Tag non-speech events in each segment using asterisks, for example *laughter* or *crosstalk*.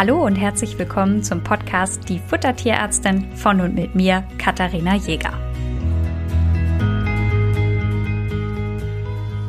Hallo und herzlich willkommen zum Podcast Die Futtertierärztin von und mit mir, Katharina Jäger.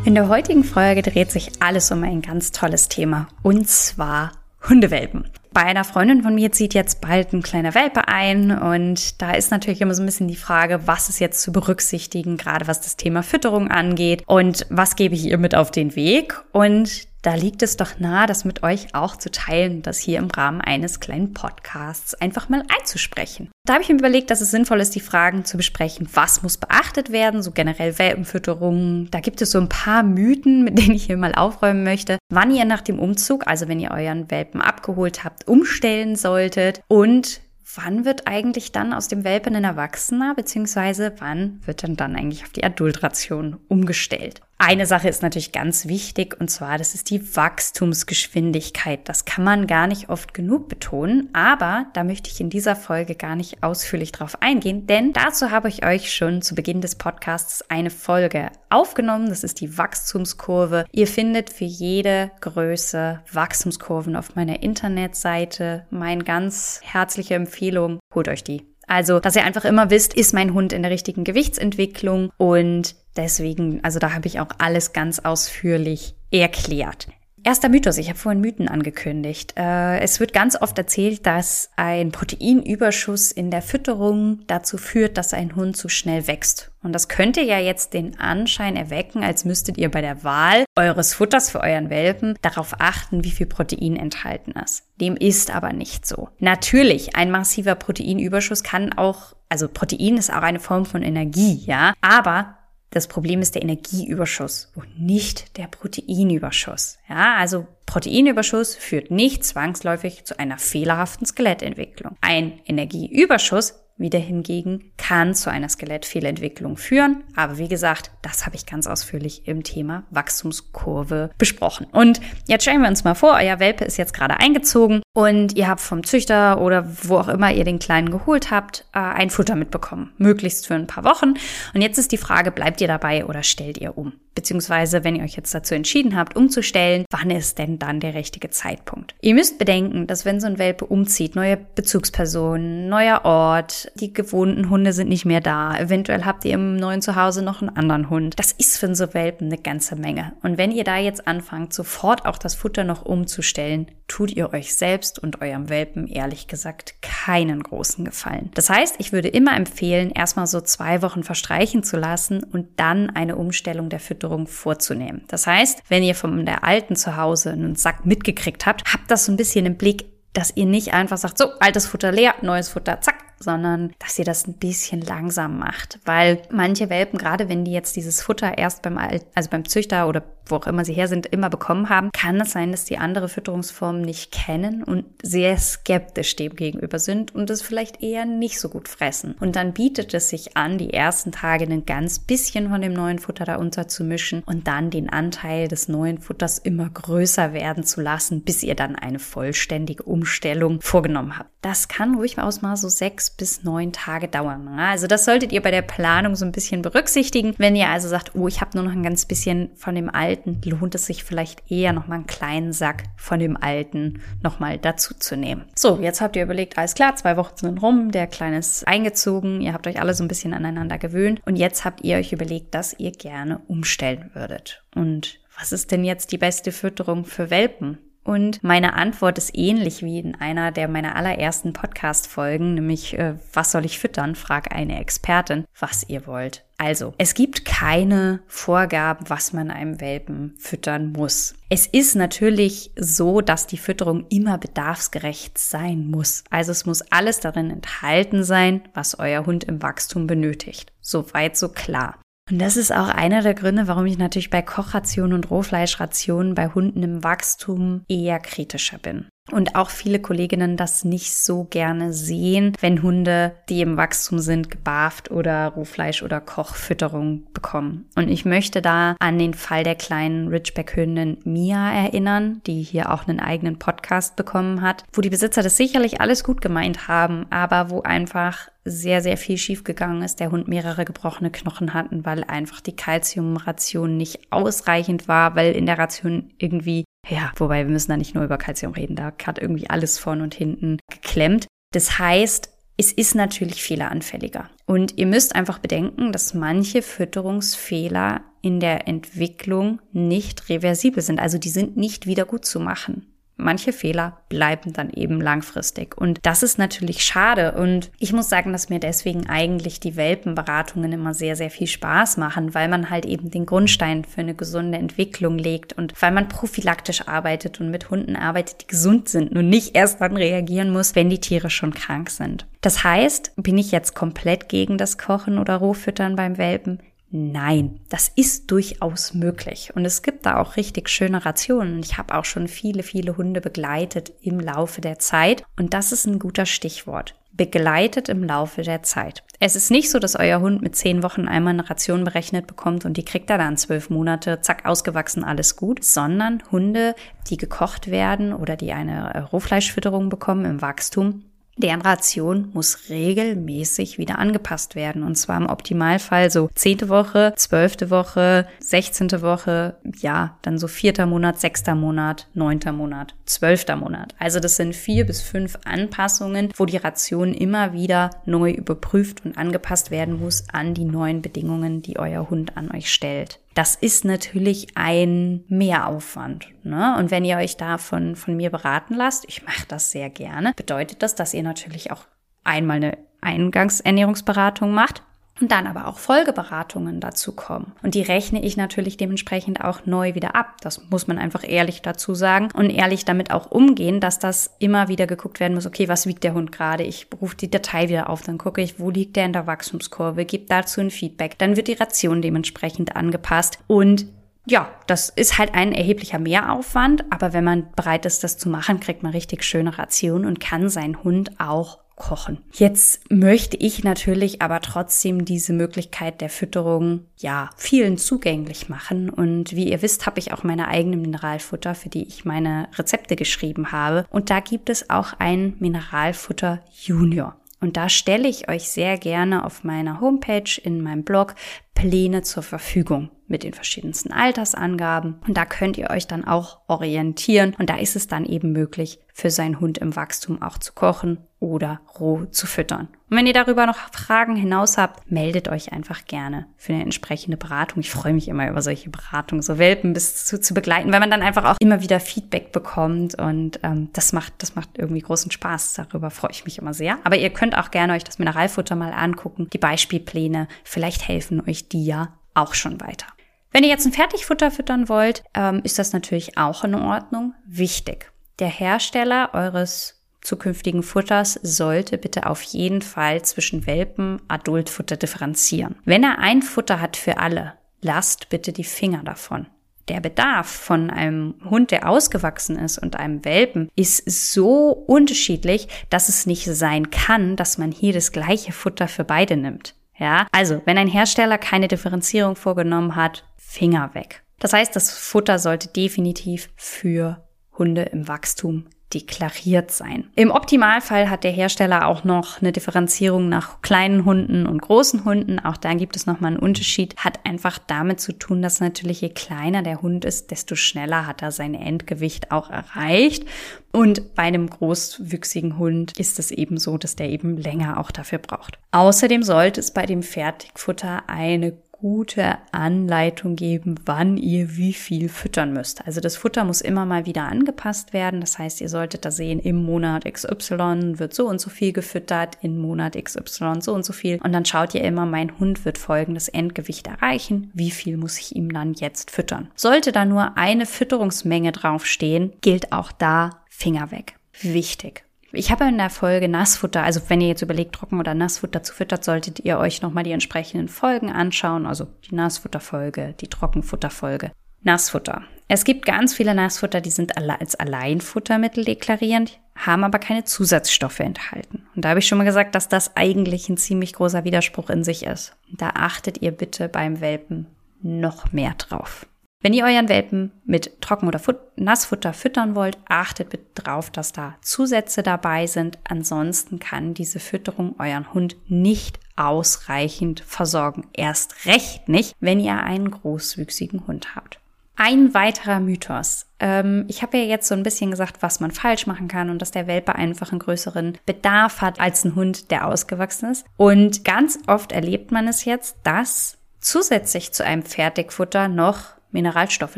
In der heutigen Folge dreht sich alles um ein ganz tolles Thema und zwar Hundewelpen. Bei einer Freundin von mir zieht jetzt bald ein kleiner Welpe ein und da ist natürlich immer so ein bisschen die Frage, was ist jetzt zu berücksichtigen, gerade was das Thema Fütterung angeht und was gebe ich ihr mit auf den Weg und da liegt es doch nahe, das mit euch auch zu teilen, das hier im Rahmen eines kleinen Podcasts einfach mal einzusprechen. Da habe ich mir überlegt, dass es sinnvoll ist, die Fragen zu besprechen. Was muss beachtet werden? So generell Welpenfütterung. Da gibt es so ein paar Mythen, mit denen ich hier mal aufräumen möchte. Wann ihr nach dem Umzug, also wenn ihr euren Welpen abgeholt habt, umstellen solltet und wann wird eigentlich dann aus dem Welpen ein Erwachsener, beziehungsweise wann wird dann dann eigentlich auf die Adultration umgestellt? Eine Sache ist natürlich ganz wichtig und zwar, das ist die Wachstumsgeschwindigkeit. Das kann man gar nicht oft genug betonen, aber da möchte ich in dieser Folge gar nicht ausführlich drauf eingehen, denn dazu habe ich euch schon zu Beginn des Podcasts eine Folge aufgenommen. Das ist die Wachstumskurve. Ihr findet für jede Größe Wachstumskurven auf meiner Internetseite. Meine ganz herzliche Empfehlung, holt euch die. Also, dass ihr einfach immer wisst, ist mein Hund in der richtigen Gewichtsentwicklung und deswegen, also da habe ich auch alles ganz ausführlich erklärt. Erster Mythos, ich habe vorhin Mythen angekündigt. Äh, es wird ganz oft erzählt, dass ein Proteinüberschuss in der Fütterung dazu führt, dass ein Hund zu schnell wächst. Und das könnte ja jetzt den Anschein erwecken, als müsstet ihr bei der Wahl eures Futters für euren Welpen darauf achten, wie viel Protein enthalten ist. Dem ist aber nicht so. Natürlich, ein massiver Proteinüberschuss kann auch, also Protein ist auch eine Form von Energie, ja, aber das Problem ist der Energieüberschuss und nicht der Proteinüberschuss. Ja, also Proteinüberschuss führt nicht zwangsläufig zu einer fehlerhaften Skelettentwicklung. Ein Energieüberschuss wieder hingegen kann zu einer Skelettfehlentwicklung führen. Aber wie gesagt, das habe ich ganz ausführlich im Thema Wachstumskurve besprochen. Und jetzt stellen wir uns mal vor, euer Welpe ist jetzt gerade eingezogen und ihr habt vom Züchter oder wo auch immer ihr den Kleinen geholt habt, äh, ein Futter mitbekommen. Möglichst für ein paar Wochen. Und jetzt ist die Frage, bleibt ihr dabei oder stellt ihr um? Beziehungsweise, wenn ihr euch jetzt dazu entschieden habt, umzustellen, wann ist denn dann der richtige Zeitpunkt? Ihr müsst bedenken, dass wenn so ein Welpe umzieht, neue Bezugspersonen, neuer Ort, die gewohnten Hunde sind nicht mehr da, eventuell habt ihr im neuen Zuhause noch einen anderen Hund. Das ist für so Welpen eine ganze Menge. Und wenn ihr da jetzt anfangt, sofort auch das Futter noch umzustellen, tut ihr euch selbst und eurem Welpen ehrlich gesagt keinen großen Gefallen. Das heißt, ich würde immer empfehlen, erstmal so zwei Wochen verstreichen zu lassen und dann eine Umstellung der Fütterung vorzunehmen. Das heißt, wenn ihr von der alten Zuhause einen Sack mitgekriegt habt, habt das so ein bisschen im Blick, dass ihr nicht einfach sagt, so, altes Futter leer, neues Futter, zack, sondern dass ihr das ein bisschen langsam macht, weil manche Welpen, gerade wenn die jetzt dieses Futter erst beim, also beim Züchter oder wo auch immer sie her sind, immer bekommen haben, kann es sein, dass die andere Fütterungsformen nicht kennen und sehr skeptisch dem gegenüber sind und es vielleicht eher nicht so gut fressen. Und dann bietet es sich an, die ersten Tage ein ganz bisschen von dem neuen Futter da unterzumischen und dann den Anteil des neuen Futters immer größer werden zu lassen, bis ihr dann eine vollständige Umstellung vorgenommen habt. Das kann ruhig aus mal so sechs bis neun Tage dauern. Also das solltet ihr bei der Planung so ein bisschen berücksichtigen. Wenn ihr also sagt, oh, ich habe nur noch ein ganz bisschen von dem alten, lohnt es sich vielleicht eher noch mal einen kleinen Sack von dem alten noch mal dazu zu nehmen. So, jetzt habt ihr überlegt, alles klar, zwei Wochen sind rum, der Kleine ist eingezogen, ihr habt euch alle so ein bisschen aneinander gewöhnt und jetzt habt ihr euch überlegt, dass ihr gerne umstellen würdet. Und was ist denn jetzt die beste Fütterung für Welpen? Und meine Antwort ist ähnlich wie in einer der meiner allerersten Podcast-Folgen, nämlich äh, was soll ich füttern? Frag eine Expertin, was ihr wollt. Also, es gibt keine Vorgaben, was man einem Welpen füttern muss. Es ist natürlich so, dass die Fütterung immer bedarfsgerecht sein muss. Also es muss alles darin enthalten sein, was euer Hund im Wachstum benötigt. Soweit so klar. Und das ist auch einer der Gründe, warum ich natürlich bei Kochrationen und Rohfleischrationen bei Hunden im Wachstum eher kritischer bin. Und auch viele Kolleginnen das nicht so gerne sehen, wenn Hunde, die im Wachstum sind, gebarft oder Rohfleisch oder Kochfütterung bekommen. Und ich möchte da an den Fall der kleinen Ridgeback-Hündin Mia erinnern, die hier auch einen eigenen Podcast bekommen hat, wo die Besitzer das sicherlich alles gut gemeint haben, aber wo einfach sehr, sehr viel schiefgegangen ist. Der Hund mehrere gebrochene Knochen hatten, weil einfach die Kalziumration nicht ausreichend war, weil in der Ration irgendwie ja, wobei wir müssen da nicht nur über Kalzium reden, da hat irgendwie alles vorn und hinten geklemmt. Das heißt, es ist natürlich fehleranfälliger. Und ihr müsst einfach bedenken, dass manche Fütterungsfehler in der Entwicklung nicht reversibel sind. Also die sind nicht wieder gut zu machen manche Fehler bleiben dann eben langfristig. Und das ist natürlich schade. Und ich muss sagen, dass mir deswegen eigentlich die Welpenberatungen immer sehr, sehr viel Spaß machen, weil man halt eben den Grundstein für eine gesunde Entwicklung legt und weil man prophylaktisch arbeitet und mit Hunden arbeitet, die gesund sind und nicht erst dann reagieren muss, wenn die Tiere schon krank sind. Das heißt, bin ich jetzt komplett gegen das Kochen oder Rohfüttern beim Welpen? Nein, das ist durchaus möglich. Und es gibt da auch richtig schöne Rationen. Ich habe auch schon viele, viele Hunde begleitet im Laufe der Zeit. Und das ist ein guter Stichwort. Begleitet im Laufe der Zeit. Es ist nicht so, dass euer Hund mit zehn Wochen einmal eine Ration berechnet bekommt und die kriegt er dann zwölf Monate, zack, ausgewachsen, alles gut, sondern Hunde, die gekocht werden oder die eine Rohfleischfütterung bekommen im Wachstum, deren Ration muss regelmäßig wieder angepasst werden. Und zwar im Optimalfall so zehnte Woche, zwölfte Woche, sechzehnte Woche, ja, dann so vierter Monat, sechster Monat, neunter Monat, zwölfter Monat. Also das sind vier bis fünf Anpassungen, wo die Ration immer wieder neu überprüft und angepasst werden muss an die neuen Bedingungen, die euer Hund an euch stellt. Das ist natürlich ein Mehraufwand. Ne? Und wenn ihr euch da von, von mir beraten lasst, ich mache das sehr gerne, bedeutet das, dass ihr natürlich auch einmal eine Eingangsernährungsberatung macht und dann aber auch Folgeberatungen dazu kommen. Und die rechne ich natürlich dementsprechend auch neu wieder ab. Das muss man einfach ehrlich dazu sagen und ehrlich damit auch umgehen, dass das immer wieder geguckt werden muss, okay, was wiegt der Hund gerade? Ich rufe die Datei wieder auf, dann gucke ich, wo liegt der in der Wachstumskurve, gebe dazu ein Feedback. Dann wird die Ration dementsprechend angepasst und ja, das ist halt ein erheblicher Mehraufwand, aber wenn man bereit ist, das zu machen, kriegt man richtig schöne Ration und kann seinen Hund auch kochen. Jetzt möchte ich natürlich aber trotzdem diese Möglichkeit der Fütterung ja vielen zugänglich machen und wie ihr wisst, habe ich auch meine eigene Mineralfutter, für die ich meine Rezepte geschrieben habe und da gibt es auch ein Mineralfutter Junior. Und da stelle ich euch sehr gerne auf meiner Homepage in meinem Blog Pläne zur Verfügung mit den verschiedensten Altersangaben. Und da könnt ihr euch dann auch orientieren. Und da ist es dann eben möglich, für seinen Hund im Wachstum auch zu kochen oder roh zu füttern. Und wenn ihr darüber noch Fragen hinaus habt, meldet euch einfach gerne für eine entsprechende Beratung. Ich freue mich immer über solche Beratungen, so Welpen bis zu, zu begleiten, weil man dann einfach auch immer wieder Feedback bekommt und ähm, das macht das macht irgendwie großen Spaß. Darüber freue ich mich immer sehr. Aber ihr könnt auch gerne euch das Mineralfutter mal angucken, die Beispielpläne. Vielleicht helfen euch die ja auch schon weiter. Wenn ihr jetzt ein Fertigfutter füttern wollt, ähm, ist das natürlich auch in Ordnung. Wichtig. Der Hersteller eures zukünftigen Futters sollte bitte auf jeden Fall zwischen Welpen, Adultfutter differenzieren. Wenn er ein Futter hat für alle, lasst bitte die Finger davon. Der Bedarf von einem Hund, der ausgewachsen ist und einem Welpen ist so unterschiedlich, dass es nicht sein kann, dass man hier das gleiche Futter für beide nimmt. Ja, also, wenn ein Hersteller keine Differenzierung vorgenommen hat, Finger weg. Das heißt, das Futter sollte definitiv für Hunde im Wachstum deklariert sein. Im Optimalfall hat der Hersteller auch noch eine Differenzierung nach kleinen Hunden und großen Hunden. Auch da gibt es nochmal einen Unterschied. Hat einfach damit zu tun, dass natürlich je kleiner der Hund ist, desto schneller hat er sein Endgewicht auch erreicht. Und bei einem großwüchsigen Hund ist es eben so, dass der eben länger auch dafür braucht. Außerdem sollte es bei dem Fertigfutter eine gute Anleitung geben, wann ihr wie viel füttern müsst. Also das Futter muss immer mal wieder angepasst werden. Das heißt, ihr solltet da sehen, im Monat XY wird so und so viel gefüttert, im Monat XY so und so viel. Und dann schaut ihr immer, mein Hund wird folgendes Endgewicht erreichen. Wie viel muss ich ihm dann jetzt füttern? Sollte da nur eine Fütterungsmenge draufstehen, gilt auch da Finger weg. Wichtig. Ich habe in der Folge Nassfutter, also wenn ihr jetzt überlegt, Trocken- oder Nassfutter zu füttern, solltet ihr euch nochmal die entsprechenden Folgen anschauen, also die Nassfutterfolge, die Trockenfutterfolge. Nassfutter. Es gibt ganz viele Nassfutter, die sind als Alleinfuttermittel deklarierend, haben aber keine Zusatzstoffe enthalten. Und da habe ich schon mal gesagt, dass das eigentlich ein ziemlich großer Widerspruch in sich ist. Da achtet ihr bitte beim Welpen noch mehr drauf. Wenn ihr euren Welpen mit Trocken- oder Fut Nassfutter füttern wollt, achtet bitte drauf, dass da Zusätze dabei sind. Ansonsten kann diese Fütterung euren Hund nicht ausreichend versorgen. Erst recht nicht, wenn ihr einen großwüchsigen Hund habt. Ein weiterer Mythos. Ähm, ich habe ja jetzt so ein bisschen gesagt, was man falsch machen kann und dass der Welpe einfach einen größeren Bedarf hat als ein Hund, der ausgewachsen ist. Und ganz oft erlebt man es jetzt, dass zusätzlich zu einem Fertigfutter noch Mineralstoffe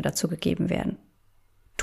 dazugegeben werden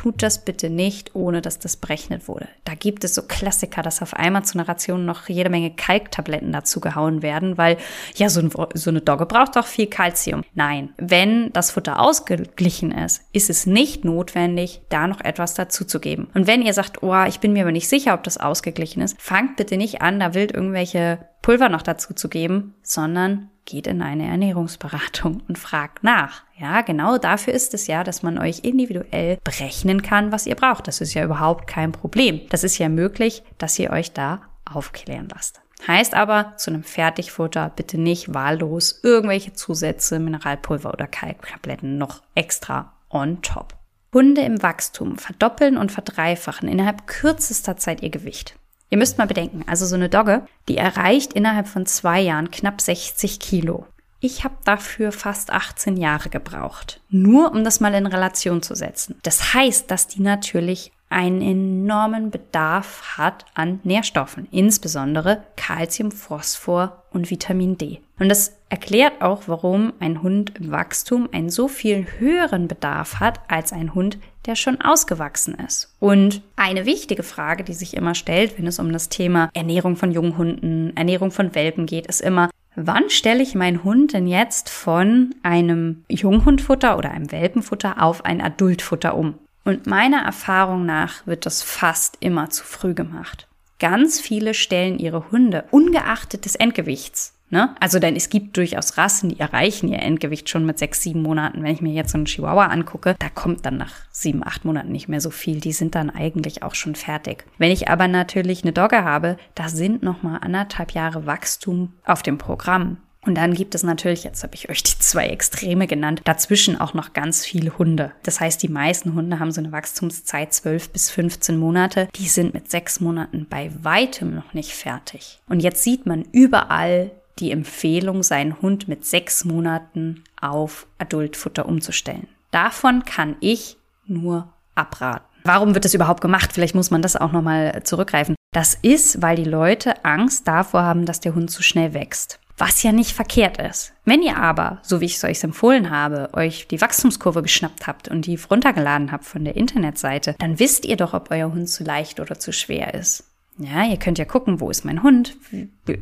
tut das bitte nicht, ohne dass das berechnet wurde. Da gibt es so Klassiker, dass auf einmal zu einer Ration noch jede Menge Kalktabletten dazu gehauen werden, weil ja, so, ein, so eine Dogge braucht doch viel Kalzium. Nein, wenn das Futter ausgeglichen ist, ist es nicht notwendig, da noch etwas dazu zu geben. Und wenn ihr sagt, oh, ich bin mir aber nicht sicher, ob das ausgeglichen ist, fangt bitte nicht an, da wild irgendwelche Pulver noch dazu zu geben, sondern geht in eine Ernährungsberatung und fragt nach. Ja, genau dafür ist es ja, dass man euch individuell berechnen kann, was ihr braucht. Das ist ja überhaupt kein Problem. Das ist ja möglich, dass ihr euch da aufklären lasst. Heißt aber zu einem Fertigfutter bitte nicht wahllos irgendwelche Zusätze, Mineralpulver oder Kalktabletten noch extra on top. Hunde im Wachstum verdoppeln und verdreifachen innerhalb kürzester Zeit ihr Gewicht. Ihr müsst mal bedenken, also so eine Dogge, die erreicht innerhalb von zwei Jahren knapp 60 Kilo. Ich habe dafür fast 18 Jahre gebraucht, nur um das mal in Relation zu setzen. Das heißt, dass die natürlich einen enormen Bedarf hat an Nährstoffen, insbesondere Calcium, Phosphor und Vitamin D. Und das erklärt auch, warum ein Hund im Wachstum einen so viel höheren Bedarf hat als ein Hund, der schon ausgewachsen ist. Und eine wichtige Frage, die sich immer stellt, wenn es um das Thema Ernährung von jungen Hunden, Ernährung von Welpen geht, ist immer, wann stelle ich meinen Hund denn jetzt von einem Junghundfutter oder einem Welpenfutter auf ein Adultfutter um? Und meiner Erfahrung nach wird das fast immer zu früh gemacht. Ganz viele stellen ihre Hunde ungeachtet des Endgewichts Ne? Also denn es gibt durchaus Rassen, die erreichen ihr Endgewicht schon mit sechs, sieben Monaten. Wenn ich mir jetzt so einen Chihuahua angucke, da kommt dann nach sieben, acht Monaten nicht mehr so viel. Die sind dann eigentlich auch schon fertig. Wenn ich aber natürlich eine Dogge habe, da sind noch mal anderthalb Jahre Wachstum auf dem Programm. Und dann gibt es natürlich, jetzt habe ich euch die zwei Extreme genannt, dazwischen auch noch ganz viele Hunde. Das heißt, die meisten Hunde haben so eine Wachstumszeit 12 bis 15 Monate. Die sind mit sechs Monaten bei weitem noch nicht fertig. Und jetzt sieht man überall die Empfehlung, seinen Hund mit sechs Monaten auf Adultfutter umzustellen. Davon kann ich nur abraten. Warum wird das überhaupt gemacht? Vielleicht muss man das auch nochmal zurückgreifen. Das ist, weil die Leute Angst davor haben, dass der Hund zu schnell wächst. Was ja nicht verkehrt ist. Wenn ihr aber, so wie ich es euch empfohlen habe, euch die Wachstumskurve geschnappt habt und die runtergeladen habt von der Internetseite, dann wisst ihr doch, ob euer Hund zu leicht oder zu schwer ist. Ja, ihr könnt ja gucken, wo ist mein Hund?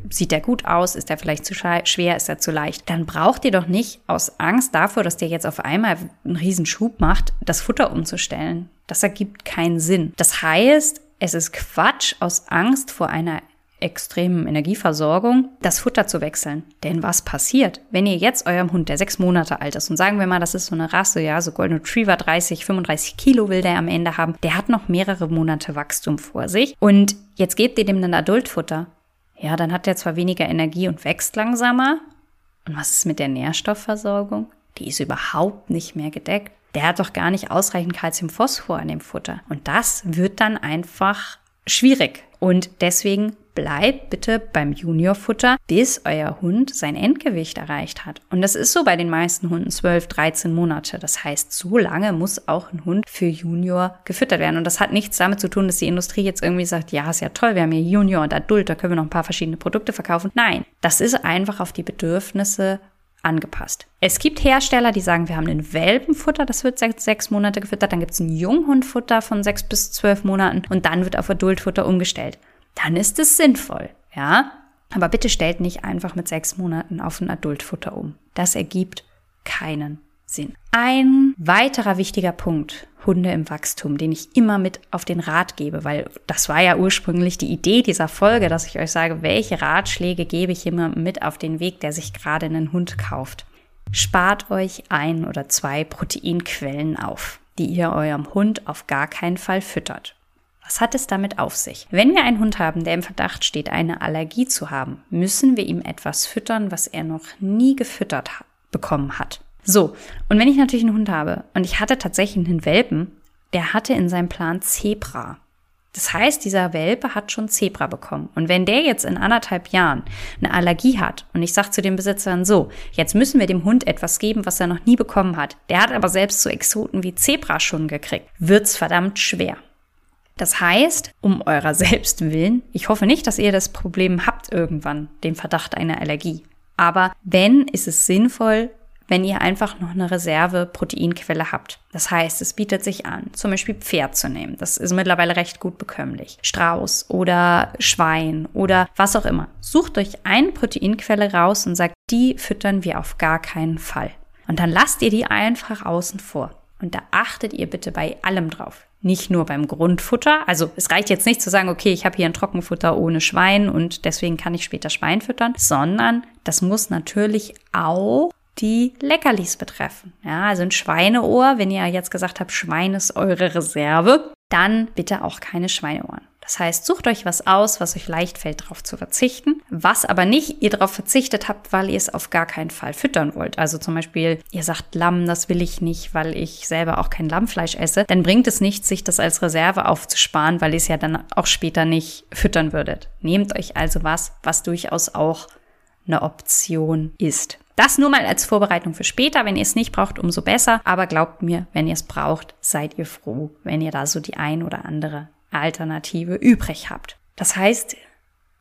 Sieht der gut aus? Ist er vielleicht zu schwer? Ist er zu leicht? Dann braucht ihr doch nicht aus Angst davor, dass der jetzt auf einmal einen riesen Schub macht, das Futter umzustellen. Das ergibt keinen Sinn. Das heißt, es ist Quatsch aus Angst vor einer extremen Energieversorgung, das Futter zu wechseln. Denn was passiert, wenn ihr jetzt eurem Hund, der sechs Monate alt ist, und sagen wir mal, das ist so eine Rasse, ja, so Golden Retriever, 30, 35 Kilo will der am Ende haben, der hat noch mehrere Monate Wachstum vor sich. Und jetzt gebt ihr dem dann Adultfutter. Ja, dann hat der zwar weniger Energie und wächst langsamer. Und was ist mit der Nährstoffversorgung? Die ist überhaupt nicht mehr gedeckt. Der hat doch gar nicht ausreichend Calcium-Phosphor an dem Futter. Und das wird dann einfach schwierig. Und deswegen bleibt bitte beim Juniorfutter, bis euer Hund sein Endgewicht erreicht hat. Und das ist so bei den meisten Hunden 12, 13 Monate. Das heißt, so lange muss auch ein Hund für Junior gefüttert werden. Und das hat nichts damit zu tun, dass die Industrie jetzt irgendwie sagt, ja, ist ja toll, wir haben hier Junior und Adult, da können wir noch ein paar verschiedene Produkte verkaufen. Nein, das ist einfach auf die Bedürfnisse angepasst. Es gibt Hersteller, die sagen, wir haben ein Welpenfutter, das wird sechs, sechs Monate gefüttert, dann gibt es ein Junghundfutter von sechs bis zwölf Monaten und dann wird auf Adultfutter umgestellt dann ist es sinnvoll, ja. Aber bitte stellt nicht einfach mit sechs Monaten auf ein Adultfutter um. Das ergibt keinen Sinn. Ein weiterer wichtiger Punkt, Hunde im Wachstum, den ich immer mit auf den Rat gebe, weil das war ja ursprünglich die Idee dieser Folge, dass ich euch sage, welche Ratschläge gebe ich immer mit auf den Weg, der sich gerade einen Hund kauft. Spart euch ein oder zwei Proteinquellen auf, die ihr eurem Hund auf gar keinen Fall füttert. Was hat es damit auf sich? Wenn wir einen Hund haben, der im Verdacht steht, eine Allergie zu haben, müssen wir ihm etwas füttern, was er noch nie gefüttert bekommen hat. So, und wenn ich natürlich einen Hund habe und ich hatte tatsächlich einen Welpen, der hatte in seinem Plan Zebra. Das heißt, dieser Welpe hat schon Zebra bekommen. Und wenn der jetzt in anderthalb Jahren eine Allergie hat und ich sage zu den Besitzern so, jetzt müssen wir dem Hund etwas geben, was er noch nie bekommen hat. Der hat aber selbst so Exoten wie Zebra schon gekriegt. Wird's verdammt schwer. Das heißt, um eurer selbst willen, ich hoffe nicht, dass ihr das Problem habt irgendwann, den Verdacht einer Allergie. Aber wenn, ist es sinnvoll, wenn ihr einfach noch eine Reserve-Proteinquelle habt. Das heißt, es bietet sich an, zum Beispiel Pferd zu nehmen. Das ist mittlerweile recht gut bekömmlich. Strauß oder Schwein oder was auch immer. Sucht euch eine Proteinquelle raus und sagt, die füttern wir auf gar keinen Fall. Und dann lasst ihr die einfach außen vor. Und da achtet ihr bitte bei allem drauf. Nicht nur beim Grundfutter. Also es reicht jetzt nicht zu sagen, okay, ich habe hier ein Trockenfutter ohne Schwein und deswegen kann ich später Schwein füttern, sondern das muss natürlich auch die Leckerlis betreffen. Ja, also ein Schweineohr, wenn ihr jetzt gesagt habt, Schwein ist eure Reserve, dann bitte auch keine Schweineohren. Das heißt, sucht euch was aus, was euch leicht fällt, darauf zu verzichten, was aber nicht ihr darauf verzichtet habt, weil ihr es auf gar keinen Fall füttern wollt. Also zum Beispiel, ihr sagt Lamm, das will ich nicht, weil ich selber auch kein Lammfleisch esse, dann bringt es nichts, sich das als Reserve aufzusparen, weil ihr es ja dann auch später nicht füttern würdet. Nehmt euch also was, was durchaus auch eine Option ist. Das nur mal als Vorbereitung für später. Wenn ihr es nicht braucht, umso besser. Aber glaubt mir, wenn ihr es braucht, seid ihr froh, wenn ihr da so die ein oder andere Alternative übrig habt. Das heißt,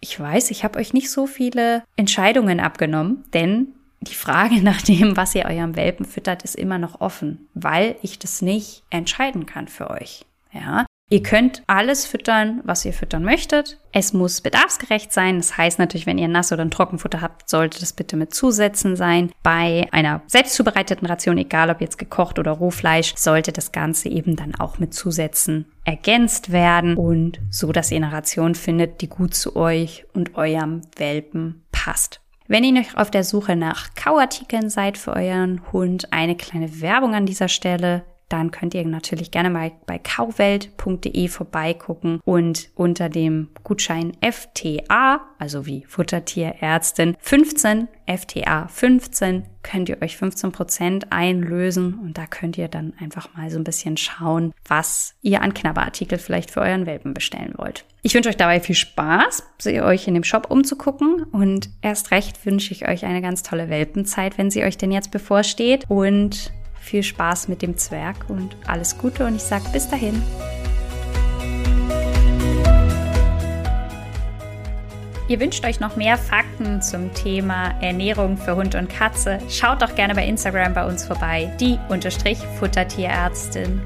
ich weiß, ich habe euch nicht so viele Entscheidungen abgenommen, denn die Frage *laughs* nach dem, was ihr eurem Welpen füttert, ist immer noch offen, weil ich das nicht entscheiden kann für euch. Ja, Ihr könnt alles füttern, was ihr füttern möchtet. Es muss bedarfsgerecht sein. Das heißt natürlich, wenn ihr Nass- oder ein Trockenfutter habt, sollte das bitte mit Zusätzen sein. Bei einer selbst zubereiteten Ration, egal ob jetzt gekocht oder Rohfleisch, sollte das Ganze eben dann auch mit Zusätzen ergänzt werden und so, dass ihr eine Ration findet, die gut zu euch und eurem Welpen passt. Wenn ihr noch auf der Suche nach Kauartikeln seid für euren Hund, eine kleine Werbung an dieser Stelle dann könnt ihr natürlich gerne mal bei kauwelt.de vorbeigucken und unter dem Gutschein FTA, also wie Futtertierärztin 15, FTA 15, könnt ihr euch 15% einlösen und da könnt ihr dann einfach mal so ein bisschen schauen, was ihr an Knabberartikel vielleicht für euren Welpen bestellen wollt. Ich wünsche euch dabei viel Spaß, euch in dem Shop umzugucken und erst recht wünsche ich euch eine ganz tolle Welpenzeit, wenn sie euch denn jetzt bevorsteht und viel Spaß mit dem Zwerg und alles Gute und ich sage bis dahin. Ihr wünscht euch noch mehr Fakten zum Thema Ernährung für Hund und Katze? Schaut doch gerne bei Instagram bei uns vorbei, die Unterstrich Futtertierärztin.